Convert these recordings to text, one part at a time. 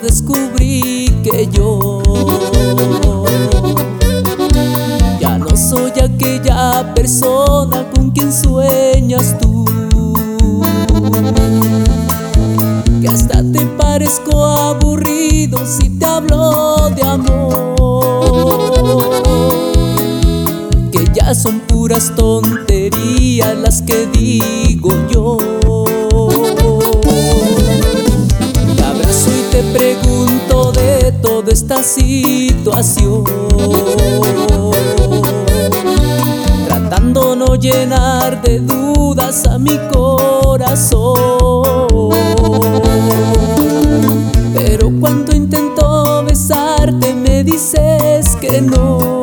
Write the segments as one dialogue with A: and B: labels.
A: descubrí que yo ya no soy aquella persona con quien sueñas tú. Que hasta te parezco aburrido si te hablo de amor. Que ya son puras tonterías las que digo yo. Situación. Tratando no llenar de dudas a mi corazón. Pero cuando intento besarte me dices que no.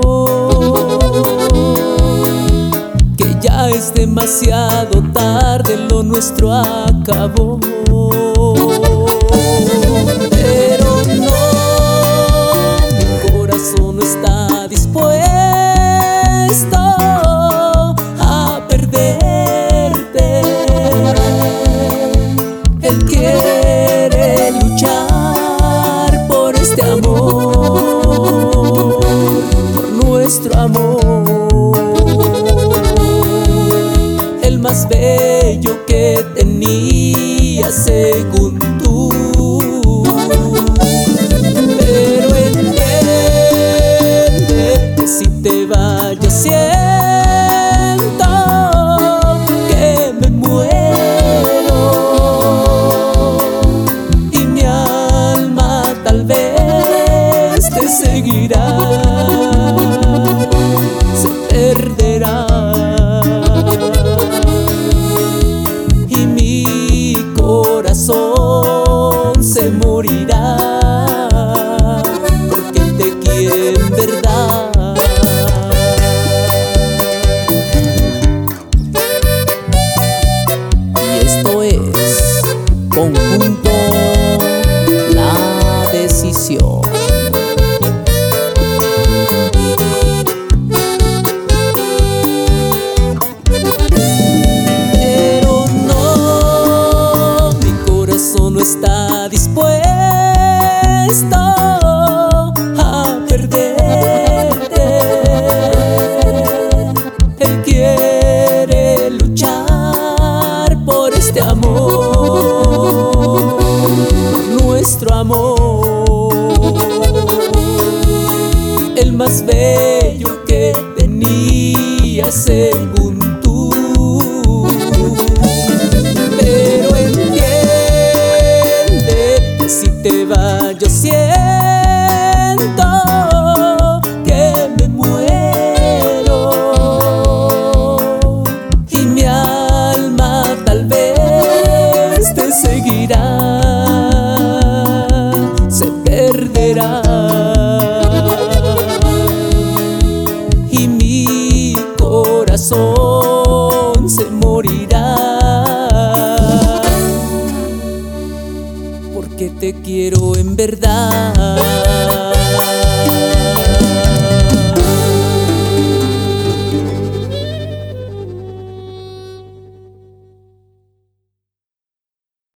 A: Que ya es demasiado tarde, lo nuestro acabó. Nuestro amor, el más bello que tenía según tú. Pero entiende que si te vayas siento que me muero. Y mi alma tal vez te seguirá, conjunto la decisión. Pero no, mi corazón no está dispuesto el más bello que tenía según te quiero en verdad.